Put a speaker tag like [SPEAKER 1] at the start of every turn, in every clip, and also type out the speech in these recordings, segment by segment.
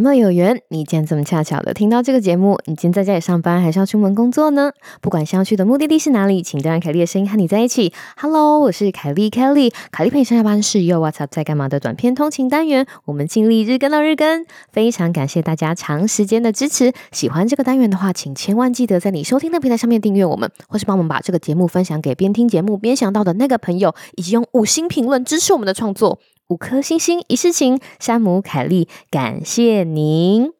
[SPEAKER 1] 怎么有缘？你竟然这么恰巧的听到这个节目？你今天在家里上班，还是要出门工作呢？不管想要去的目的地是哪里，请都让凯莉的声音和你在一起。Hello，我是凯莉，Kelly。凯莉陪你上下班是又 What's up 在干嘛的短片通勤单元，我们尽力日更到日更。非常感谢大家长时间的支持。喜欢这个单元的话，请千万记得在你收听的平台上面订阅我们，或是帮我们把这个节目分享给边听节目边想到的那个朋友，以及用五星评论支持我们的创作。五颗星星一世情，山姆凯利，感谢您。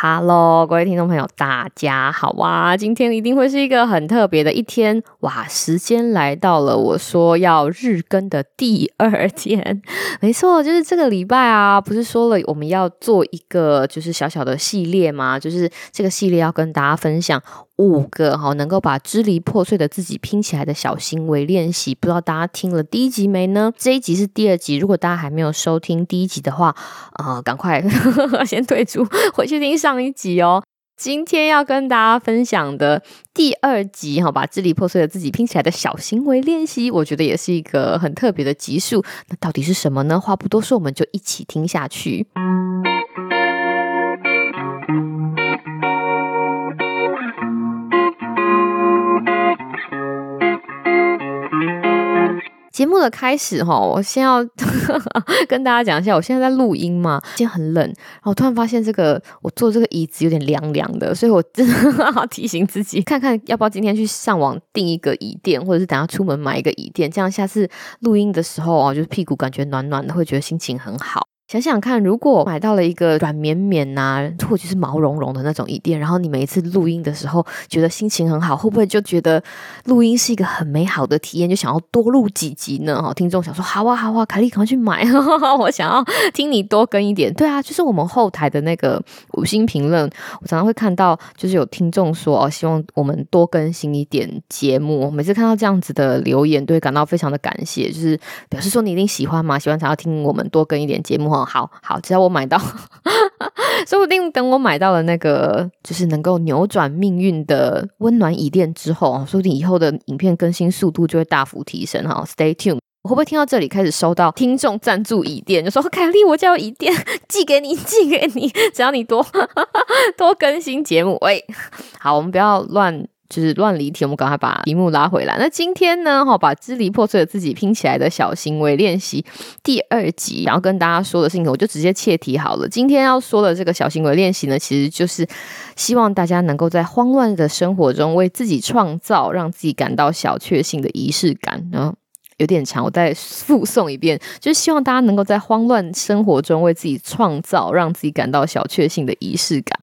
[SPEAKER 1] Hello，各位听众朋友，大家好啊！今天一定会是一个很特别的一天哇！时间来到了，我说要日更的第二天，没错，就是这个礼拜啊！不是说了我们要做一个就是小小的系列吗？就是这个系列要跟大家分享五个哈，能够把支离破碎的自己拼起来的小行为练习。不知道大家听了第一集没呢？这一集是第二集，如果大家还没有收听第一集的话，啊，赶快 先退出，回去听上一集哦。今天要跟大家分享的第二集哈，把支离破碎的自己拼起来的小行为练习，我觉得也是一个很特别的集数。那到底是什么呢？话不多说，我们就一起听下去。节目的开始哈，我先要 跟大家讲一下，我现在在录音嘛，今天很冷，然后突然发现这个我坐这个椅子有点凉凉的，所以我真的要提醒自己，看看要不要今天去上网订一个椅垫，或者是等下出门买一个椅垫，这样下次录音的时候啊，就是屁股感觉暖暖的，会觉得心情很好。想想看，如果买到了一个软绵绵呐，或者是毛茸茸的那种椅垫，然后你每一次录音的时候觉得心情很好，会不会就觉得录音是一个很美好的体验，就想要多录几集呢？哈，听众想说好啊好啊，凯莉赶快去买，我想要听你多更一点。对啊，就是我们后台的那个五星评论，我常常会看到，就是有听众说哦，希望我们多更新一点节目。每次看到这样子的留言，都会感到非常的感谢，就是表示说你一定喜欢嘛，喜欢才要听我们多更一点节目哈。好好，只要我买到，说不定等我买到了那个就是能够扭转命运的温暖椅垫之后啊，说不定以后的影片更新速度就会大幅提升哈。Stay tuned，我会不会听到这里开始收到听众赞助椅垫，就说凯莉，我叫椅垫寄给你，寄给你，只要你多 多更新节目。喂，好，我们不要乱。就是乱离题，我们赶快把题目拉回来。那今天呢，哈，把支离破碎的自己拼起来的小行为练习第二集，然后跟大家说的事情，我就直接切题好了。今天要说的这个小行为练习呢，其实就是希望大家能够在慌乱的生活中，为自己创造让自己感到小确幸的仪式感。然后有点长，我再复诵一遍，就是希望大家能够在慌乱生活中，为自己创造让自己感到小确幸的仪式感。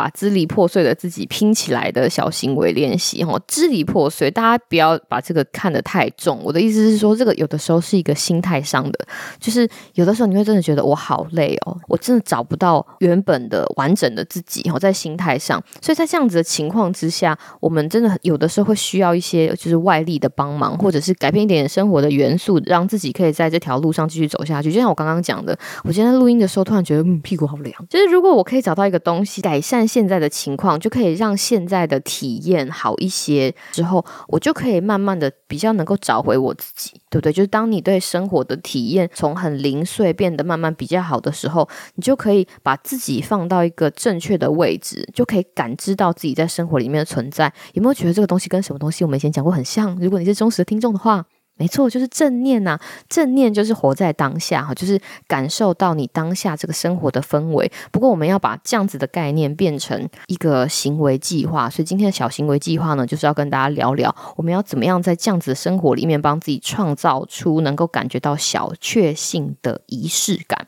[SPEAKER 1] 把支离破碎的自己拼起来的小行为练习，哈，支离破碎，大家不要把这个看得太重。我的意思是说，这个有的时候是一个心态上的，就是有的时候你会真的觉得我好累哦，我真的找不到原本的完整的自己，哈，在心态上。所以在这样子的情况之下，我们真的有的时候会需要一些就是外力的帮忙，或者是改变一点点生活的元素，让自己可以在这条路上继续走下去。就像我刚刚讲的，我今天录音的时候突然觉得嗯屁股好凉，就是如果我可以找到一个东西改善。现在的情况就可以让现在的体验好一些，之后我就可以慢慢的比较能够找回我自己，对不对？就是当你对生活的体验从很零碎变得慢慢比较好的时候，你就可以把自己放到一个正确的位置，就可以感知到自己在生活里面的存在。有没有觉得这个东西跟什么东西我们以前讲过很像？如果你是忠实的听众的话。没错，就是正念呐。正念就是活在当下哈，就是感受到你当下这个生活的氛围。不过，我们要把这样子的概念变成一个行为计划。所以，今天的小行为计划呢，就是要跟大家聊聊，我们要怎么样在这样子的生活里面，帮自己创造出能够感觉到小确幸的仪式感。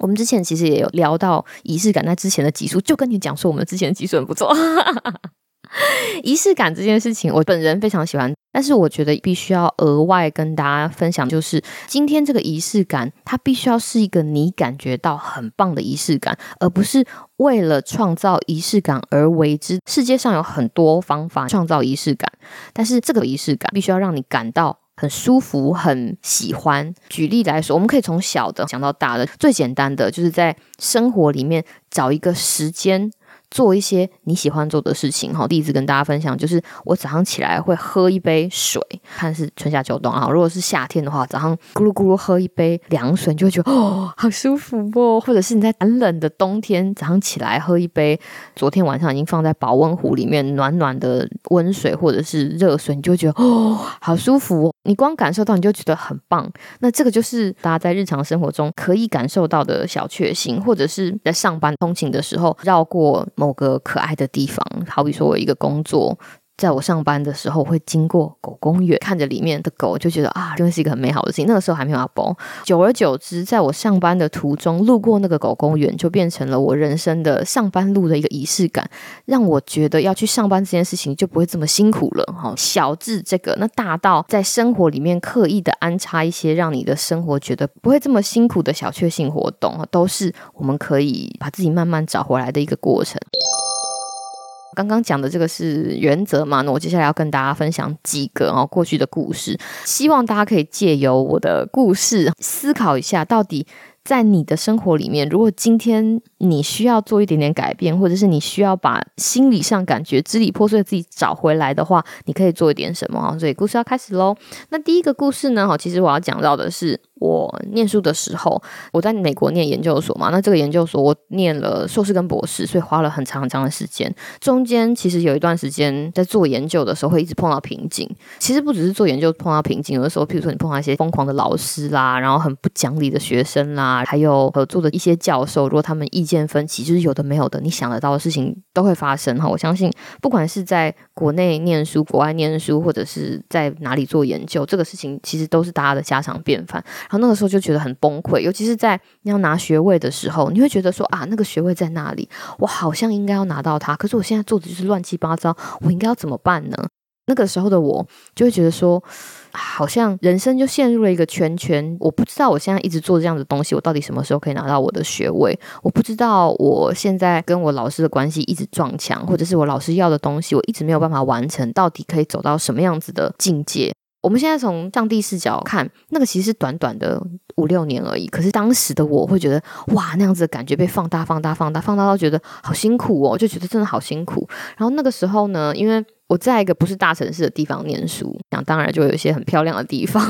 [SPEAKER 1] 我们之前其实也有聊到仪式感，在之前的集数就跟你讲说，我们之前的集数很不错。仪式感这件事情，我本人非常喜欢。但是我觉得必须要额外跟大家分享，就是今天这个仪式感，它必须要是一个你感觉到很棒的仪式感，而不是为了创造仪式感而为之。世界上有很多方法创造仪式感，但是这个仪式感必须要让你感到很舒服、很喜欢。举例来说，我们可以从小的讲到大的，最简单的就是在生活里面找一个时间。做一些你喜欢做的事情。哈，第一次跟大家分享，就是我早上起来会喝一杯水，看是春夏秋冬啊。如果是夏天的话，早上咕噜咕噜喝一杯凉水，你就会觉得哦，好舒服哦。或者是你在很冷的冬天，早上起来喝一杯昨天晚上已经放在保温壶里面暖暖的温水或者是热水，你就会觉得哦，好舒服。你光感受到你就觉得很棒。那这个就是大家在日常生活中可以感受到的小确幸，或者是在上班通勤的时候绕过某个可爱的地方，好比说我一个工作。在我上班的时候，会经过狗公园，看着里面的狗，就觉得啊，真的是一个很美好的事情。那个时候还没有阿包，久而久之，在我上班的途中路过那个狗公园，就变成了我人生的上班路的一个仪式感，让我觉得要去上班这件事情就不会这么辛苦了。哈，小至这个，那大到在生活里面刻意的安插一些让你的生活觉得不会这么辛苦的小确幸活动，都是我们可以把自己慢慢找回来的一个过程。刚刚讲的这个是原则嘛？那我接下来要跟大家分享几个哦过去的故事，希望大家可以借由我的故事思考一下，到底在你的生活里面，如果今天你需要做一点点改变，或者是你需要把心理上感觉支离破碎自己找回来的话，你可以做一点什么啊？所以故事要开始喽。那第一个故事呢？哈，其实我要讲到的是。我念书的时候，我在美国念研究所嘛，那这个研究所我念了硕士跟博士，所以花了很长很长的时间。中间其实有一段时间在做研究的时候，会一直碰到瓶颈。其实不只是做研究碰到瓶颈，有的时候，譬如说你碰到一些疯狂的老师啦，然后很不讲理的学生啦，还有合作的一些教授，如果他们意见分歧，就是有的没有的，你想得到的事情都会发生哈。我相信，不管是在国内念书、国外念书，或者是在哪里做研究，这个事情其实都是大家的家常便饭。然后那个时候就觉得很崩溃，尤其是在你要拿学位的时候，你会觉得说啊，那个学位在那里，我好像应该要拿到它，可是我现在做的就是乱七八糟，我应该要怎么办呢？那个时候的我就会觉得说，好像人生就陷入了一个圈圈，我不知道我现在一直做这样的东西，我到底什么时候可以拿到我的学位？我不知道我现在跟我老师的关系一直撞墙，或者是我老师要的东西我一直没有办法完成，到底可以走到什么样子的境界？我们现在从上帝视角看，那个其实是短短的五六年而已。可是当时的我会觉得，哇，那样子的感觉被放大、放大、放大、放大到觉得好辛苦哦，就觉得真的好辛苦。然后那个时候呢，因为我在一个不是大城市的地方念书，想当然就有一些很漂亮的地方。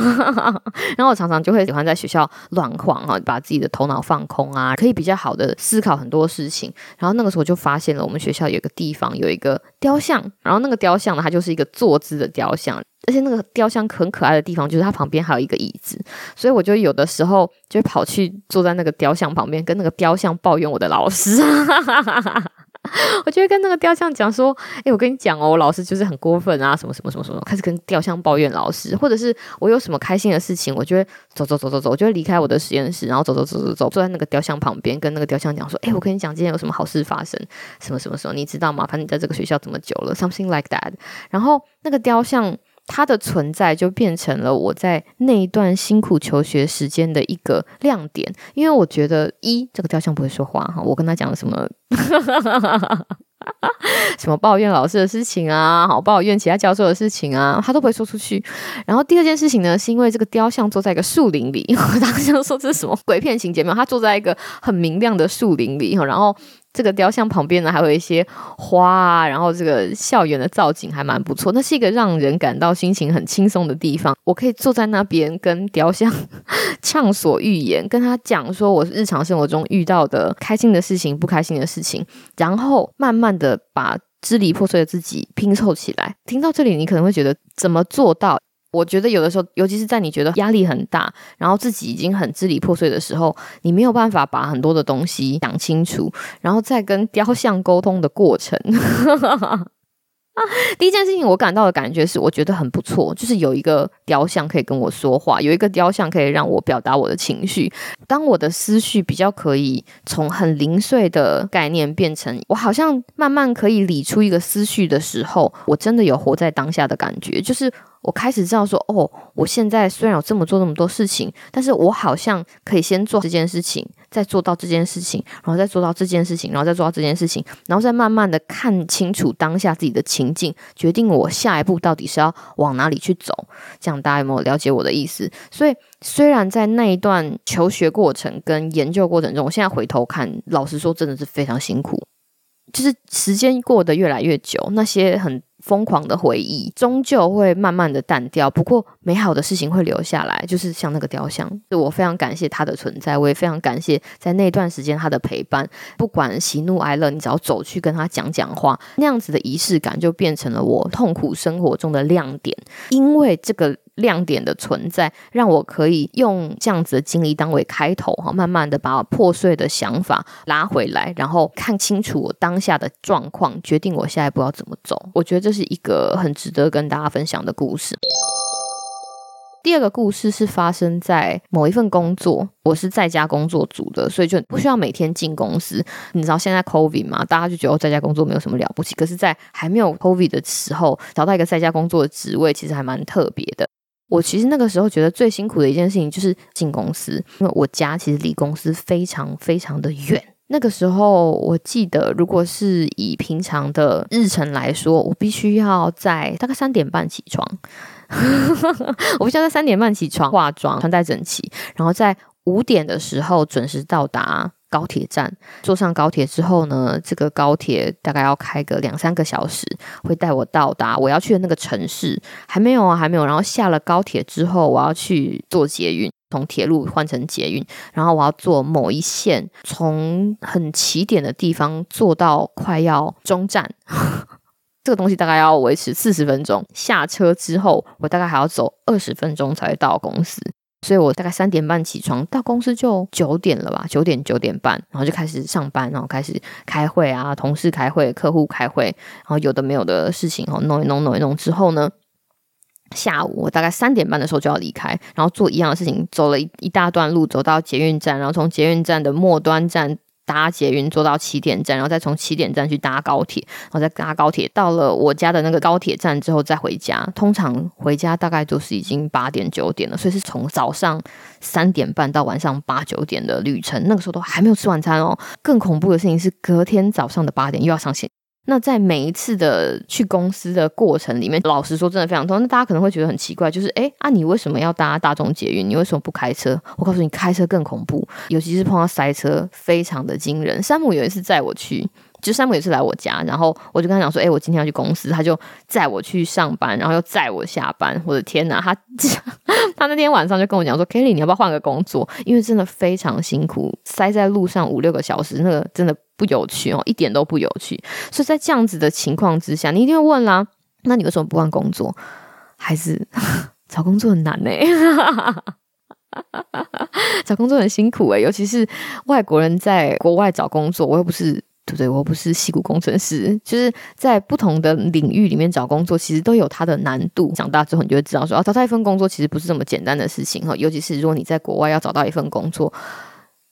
[SPEAKER 1] 然后我常常就会喜欢在学校乱晃啊，把自己的头脑放空啊，可以比较好的思考很多事情。然后那个时候就发现了，我们学校有一个地方有一个雕像，然后那个雕像呢，它就是一个坐姿的雕像。而且那个雕像很可爱的地方，就是它旁边还有一个椅子，所以我就有的时候就跑去坐在那个雕像旁边，跟那个雕像抱怨我的老师。我就会跟那个雕像讲说：“哎，我跟你讲哦，我老师就是很过分啊，什么什么什么什么。”开始跟雕像抱怨老师，或者是我有什么开心的事情，我就会走走走走走，我就会离开我的实验室，然后走走走走走，坐在那个雕像旁边，跟那个雕像讲说：“哎，我跟你讲，今天有什么好事发生？什么什么时候？你知道吗？反正你在这个学校这么久了，something like that。”然后那个雕像。它的存在就变成了我在那一段辛苦求学时间的一个亮点，因为我觉得一这个雕像不会说话哈，我跟他讲了什么 什么抱怨老师的事情啊，好抱怨其他教授的事情啊，他都不会说出去。然后第二件事情呢，是因为这个雕像坐在一个树林里，我当时说这是什么鬼片情节没有？他坐在一个很明亮的树林里，然后。这个雕像旁边呢，还有一些花啊，然后这个校园的造景还蛮不错。那是一个让人感到心情很轻松的地方。我可以坐在那边跟雕像 畅所欲言，跟他讲说我日常生活中遇到的开心的事情、不开心的事情，然后慢慢的把支离破碎的自己拼凑起来。听到这里，你可能会觉得怎么做到？我觉得有的时候，尤其是在你觉得压力很大，然后自己已经很支离破碎的时候，你没有办法把很多的东西讲清楚，然后再跟雕像沟通的过程。第一件事情，我感到的感觉是，我觉得很不错，就是有一个雕像可以跟我说话，有一个雕像可以让我表达我的情绪。当我的思绪比较可以从很零碎的概念变成我好像慢慢可以理出一个思绪的时候，我真的有活在当下的感觉，就是我开始知道说，哦，我现在虽然有这么做那么多事情，但是我好像可以先做这件事情。再做到这件事情，然后再做到这件事情，然后再做到这件事情，然后再慢慢的看清楚当下自己的情境，决定我下一步到底是要往哪里去走。这样大家有没有了解我的意思？所以虽然在那一段求学过程跟研究过程中，我现在回头看，老实说真的是非常辛苦。就是时间过得越来越久，那些很。疯狂的回忆终究会慢慢的淡掉，不过美好的事情会留下来，就是像那个雕像，我非常感谢它的存在，我也非常感谢在那段时间他的陪伴，不管喜怒哀乐，你只要走去跟他讲讲话，那样子的仪式感就变成了我痛苦生活中的亮点，因为这个。亮点的存在，让我可以用这样子的经历当为开头哈，慢慢的把破碎的想法拉回来，然后看清楚我当下的状况，决定我下一步要怎么走。我觉得这是一个很值得跟大家分享的故事。第二个故事是发生在某一份工作，我是在家工作组的，所以就不需要每天进公司。你知道现在 COVID 嘛，大家就觉得在家工作没有什么了不起，可是，在还没有 COVID 的时候，找到一个在家工作的职位，其实还蛮特别的。我其实那个时候觉得最辛苦的一件事情就是进公司，因为我家其实离公司非常非常的远。那个时候我记得，如果是以平常的日程来说，我必须要在大概三点半起床，我必须要在三点半起床化妆、穿戴整齐，然后在五点的时候准时到达。高铁站坐上高铁之后呢，这个高铁大概要开个两三个小时，会带我到达我要去的那个城市。还没有啊，还没有。然后下了高铁之后，我要去坐捷运，从铁路换成捷运，然后我要坐某一线，从很起点的地方坐到快要终站。这个东西大概要维持四十分钟。下车之后，我大概还要走二十分钟才到公司。所以我大概三点半起床，到公司就九点了吧，九点九点半，然后就开始上班，然后开始开会啊，同事开会，客户开会，然后有的没有的事情哦，弄一弄弄一弄之后呢，下午我大概三点半的时候就要离开，然后做一样的事情，走了一一大段路，走到捷运站，然后从捷运站的末端站。搭捷运坐到起点站，然后再从起点站去搭高铁，然后再搭高铁到了我家的那个高铁站之后再回家。通常回家大概都是已经八点九点了，所以是从早上三点半到晚上八九点的旅程。那个时候都还没有吃晚餐哦。更恐怖的事情是，隔天早上的八点又要上线。那在每一次的去公司的过程里面，老实说，真的非常痛。那大家可能会觉得很奇怪，就是哎啊，你为什么要搭大众捷运？你为什么不开车？我告诉你，开车更恐怖，尤其是碰到塞车，非常的惊人。山姆有一次载我去。就山姆也是来我家，然后我就跟他讲说：“哎，我今天要去公司。”他就载我去上班，然后又载我下班。我的天哪，他 他那天晚上就跟我讲说：“Kelly，你要不要换个工作？因为真的非常辛苦，塞在路上五六个小时，那个真的不有趣哦，一点都不有趣。所以在这样子的情况之下，你一定会问啦：那你为什么不换工作？还是 找工作很难呢？找工作很辛苦哎，尤其是外国人在国外找工作，我又不是。”对不对？我不是戏骨工程师，就是在不同的领域里面找工作，其实都有它的难度。长大之后，你就会知道说，啊，找到一份工作其实不是这么简单的事情哈。尤其是如果你在国外要找到一份工作，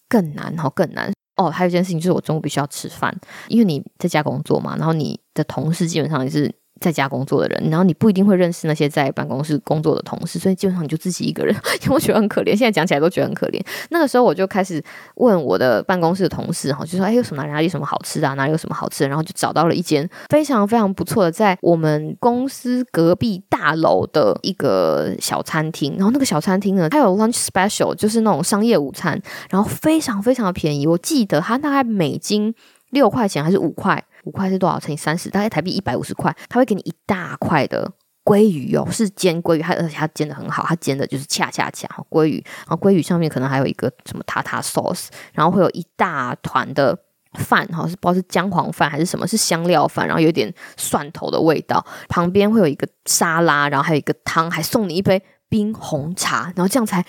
[SPEAKER 1] 更难哈，更难哦。还有一件事情就是，我中午必须要吃饭，因为你在家工作嘛，然后你的同事基本上也是。在家工作的人，然后你不一定会认识那些在办公室工作的同事，所以基本上你就自己一个人，因为我觉得很可怜。现在讲起来都觉得很可怜。那个时候我就开始问我的办公室的同事哈，就说：“哎，有什么哪里有什么好吃的？哪里有什么好吃的？”然后就找到了一间非常非常不错的，在我们公司隔壁大楼的一个小餐厅。然后那个小餐厅呢，它有 lunch special，就是那种商业午餐，然后非常非常的便宜。我记得它大概美金六块钱还是五块。五块是多少乘以三十？大概台币一百五十块。他会给你一大块的鲑鱼哦，是煎鲑鱼，它而且它煎的很好，它煎的就是恰恰恰鲑鱼。然后鲑鱼上面可能还有一个什么塔塔 sauce，然后会有一大团的饭哈，是不知道是姜黄饭还是什么，是香料饭，然后有点蒜头的味道。旁边会有一个沙拉，然后还有一个汤，还送你一杯冰红茶，然后这样才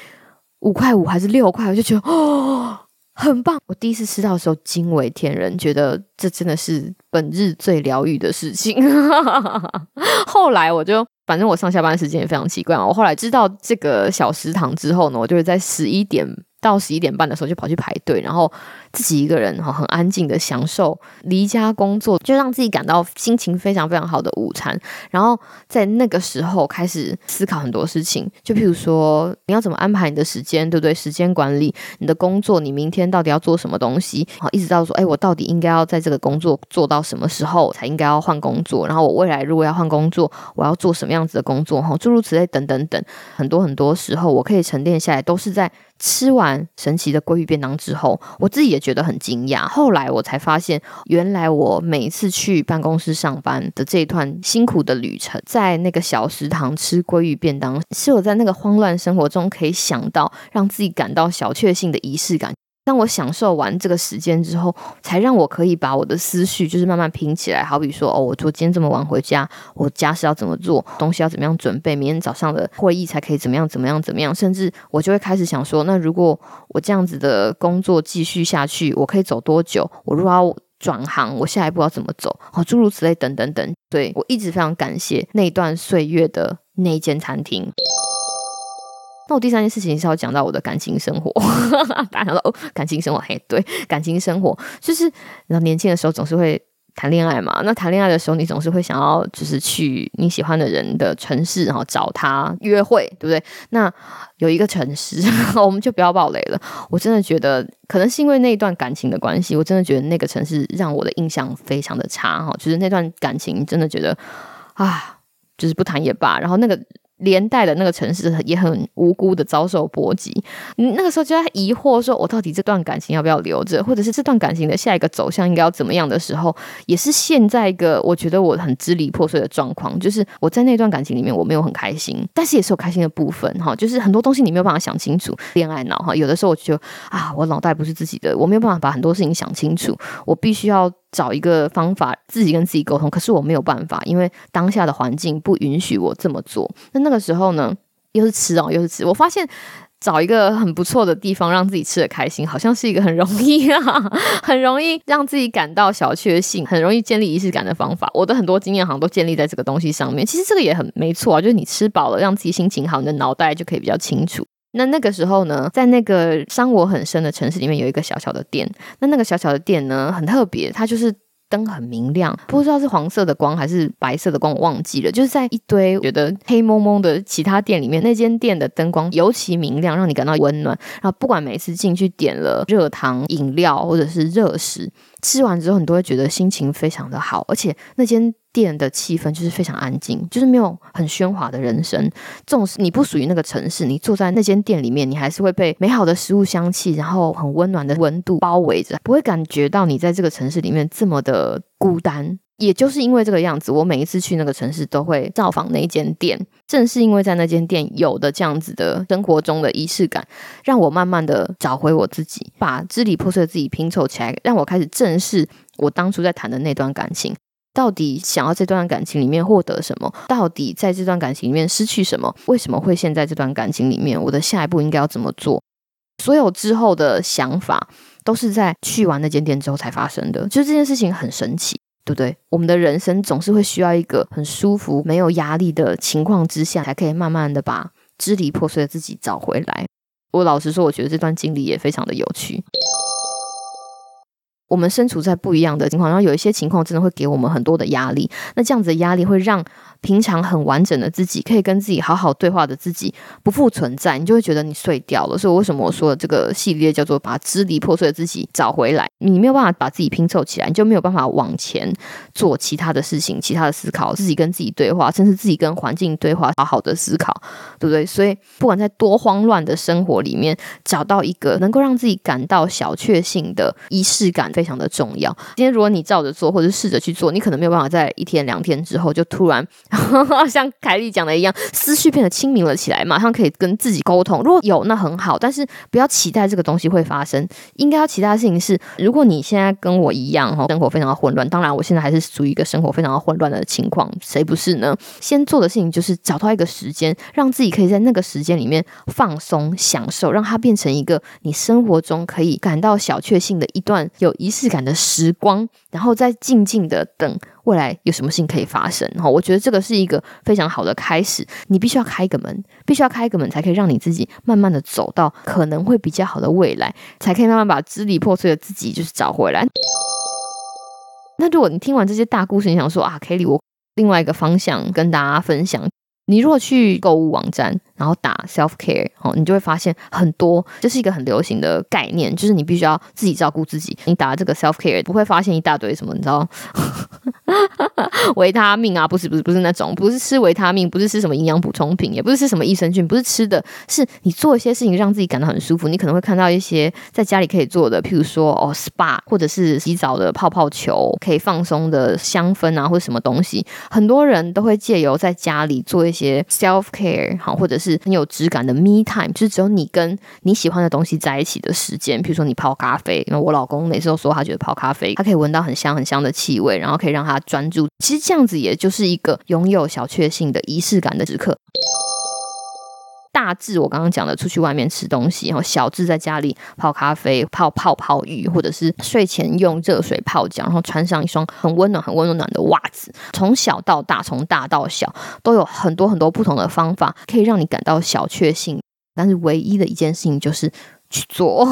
[SPEAKER 1] 五块五还是六块？我就觉得哦。很棒！我第一次吃到的时候惊为天人，觉得这真的是本日最疗愈的事情。后来我就，反正我上下班时间也非常奇怪。我后来知道这个小食堂之后呢，我就是在十一点。到十一点半的时候就跑去排队，然后自己一个人哈很安静的享受离家工作，就让自己感到心情非常非常好的午餐。然后在那个时候开始思考很多事情，就譬如说你要怎么安排你的时间，对不对？时间管理，你的工作，你明天到底要做什么东西？好，一直到说，哎，我到底应该要在这个工作做到什么时候才应该要换工作？然后我未来如果要换工作，我要做什么样子的工作？哈，诸如此类等等等，很多很多时候我可以沉淀下来，都是在。吃完神奇的鲑鱼便当之后，我自己也觉得很惊讶。后来我才发现，原来我每一次去办公室上班的这一段辛苦的旅程，在那个小食堂吃鲑鱼便当，是我在那个慌乱生活中可以想到让自己感到小确幸的仪式感。当我享受完这个时间之后，才让我可以把我的思绪就是慢慢拼起来。好比说，哦，我昨天这么晚回家，我家事要怎么做，东西要怎么样准备，明天早上的会议才可以怎么样怎么样怎么样。甚至我就会开始想说，那如果我这样子的工作继续下去，我可以走多久？我如果要转行，我下一步要怎么走？哦，诸如此类，等等等。对我一直非常感谢那段岁月的那间餐厅。那我第三件事情是要讲到我的感情生活，大家说哦，感情生活，嘿，对，感情生活就是，然后年轻的时候总是会谈恋爱嘛，那谈恋爱的时候，你总是会想要就是去你喜欢的人的城市，然后找他约会，对不对？那有一个城市，我们就不要暴雷了。我真的觉得，可能是因为那一段感情的关系，我真的觉得那个城市让我的印象非常的差哈，就是那段感情真的觉得啊，就是不谈也罢，然后那个。连带的那个城市也很无辜的遭受波及，那个时候就在疑惑，说我到底这段感情要不要留着，或者是这段感情的下一个走向应该要怎么样的时候，也是现在一个我觉得我很支离破碎的状况，就是我在那段感情里面我没有很开心，但是也是有开心的部分哈，就是很多东西你没有办法想清楚，恋爱脑哈，有的时候我就啊，我脑袋不是自己的，我没有办法把很多事情想清楚，我必须要。找一个方法自己跟自己沟通，可是我没有办法，因为当下的环境不允许我这么做。那那个时候呢，又是吃哦，又是吃。我发现找一个很不错的地方让自己吃的开心，好像是一个很容易啊，很容易让自己感到小确幸，很容易建立仪式感的方法。我的很多经验好像都建立在这个东西上面。其实这个也很没错啊，就是你吃饱了，让自己心情好，你的脑袋就可以比较清楚。那那个时候呢，在那个伤我很深的城市里面，有一个小小的店。那那个小小的店呢，很特别，它就是灯很明亮，不知道是黄色的光还是白色的光，我忘记了。就是在一堆觉得黑蒙蒙的其他店里面，那间店的灯光尤其明亮，让你感到温暖。然后不管每次进去点了热汤饮料或者是热食。吃完之后，你都会觉得心情非常的好，而且那间店的气氛就是非常安静，就是没有很喧哗的人声。纵使你不属于那个城市，你坐在那间店里面，你还是会被美好的食物香气，然后很温暖的温度包围着，不会感觉到你在这个城市里面这么的孤单。也就是因为这个样子，我每一次去那个城市都会造访那间店。正是因为在那间店有的这样子的生活中的仪式感，让我慢慢的找回我自己，把支离破碎的自己拼凑起来，让我开始正视我当初在谈的那段感情，到底想要这段感情里面获得什么？到底在这段感情里面失去什么？为什么会陷在这段感情里面？我的下一步应该要怎么做？所有之后的想法都是在去完那间店之后才发生的，就这件事情很神奇。对不对？我们的人生总是会需要一个很舒服、没有压力的情况之下，才可以慢慢的把支离破碎的自己找回来。我老实说，我觉得这段经历也非常的有趣。我们身处在不一样的情况，然后有一些情况真的会给我们很多的压力。那这样子的压力会让平常很完整的自己，可以跟自己好好对话的自己不复存在，你就会觉得你碎掉了。所以为什么我说这个系列叫做把支离破碎的自己找回来？你没有办法把自己拼凑起来，你就没有办法往前做其他的事情、其他的思考，自己跟自己对话，甚至自己跟环境对话，好好的思考，对不对？所以不管在多慌乱的生活里面，找到一个能够让自己感到小确幸的仪式感。非常的重要。今天如果你照着做，或者试着去做，你可能没有办法在一天两天之后就突然 像凯莉讲的一样，思绪变得清明了起来，马上可以跟自己沟通。如果有，那很好，但是不要期待这个东西会发生。应该要期待的事情是，如果你现在跟我一样，哈，生活非常的混乱，当然我现在还是属于一个生活非常的混乱的情况，谁不是呢？先做的事情就是找到一个时间，让自己可以在那个时间里面放松、享受，让它变成一个你生活中可以感到小确幸的一段有仪式感的时光，然后再静静的等未来有什么事情可以发生。哈，我觉得这个是一个非常好的开始。你必须要开一个门，必须要开一个门，才可以让你自己慢慢的走到可能会比较好的未来，才可以慢慢把支离破碎的自己就是找回来。那如果你听完这些大故事，你想说啊，Kelly，我另外一个方向跟大家分享。你如果去购物网站，然后打 self care，哦，你就会发现很多，这是一个很流行的概念，就是你必须要自己照顾自己。你打这个 self care，不会发现一大堆什么，你知道，维他命啊，不是不是不是那种，不是吃维他命，不是吃什么营养补充品，也不是吃什么益生菌，不是吃的，是你做一些事情让自己感到很舒服。你可能会看到一些在家里可以做的，譬如说哦 SPA，或者是洗澡的泡泡球，可以放松的香氛啊，或者什么东西，很多人都会借由在家里做一些 self care，好，或者是很有质感的 me time，就是只有你跟你喜欢的东西在一起的时间。比如说你泡咖啡，因为我老公每次都说他觉得泡咖啡，他可以闻到很香很香的气味，然后可以让他专注。其实这样子也就是一个拥有小确幸的仪式感的时刻。大致我刚刚讲的，出去外面吃东西，然后小至在家里泡咖啡、泡泡泡浴，或者是睡前用热水泡脚，然后穿上一双很温暖、很温暖的袜子。从小到大，从大到小，都有很多很多不同的方法，可以让你感到小确幸。但是唯一的一件事情就是。去做，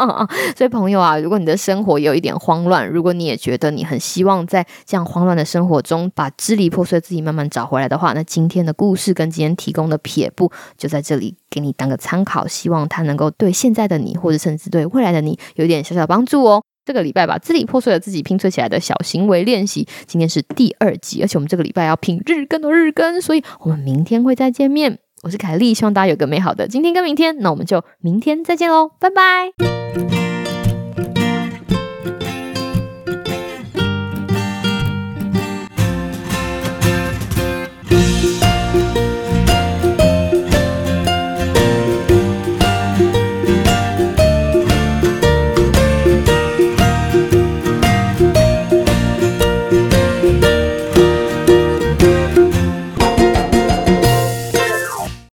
[SPEAKER 1] 所以朋友啊，如果你的生活有一点慌乱，如果你也觉得你很希望在这样慌乱的生活中把支离破碎自己慢慢找回来的话，那今天的故事跟今天提供的撇步就在这里给你当个参考，希望它能够对现在的你，或者甚至对未来的你有点小小帮助哦。这个礼拜把支离破碎的自己拼凑起来的小行为练习，今天是第二集，而且我们这个礼拜要拼日更的日更，所以我们明天会再见面。我是凯丽，希望大家有个美好的今天跟明天。那我们就明天再见喽，拜拜。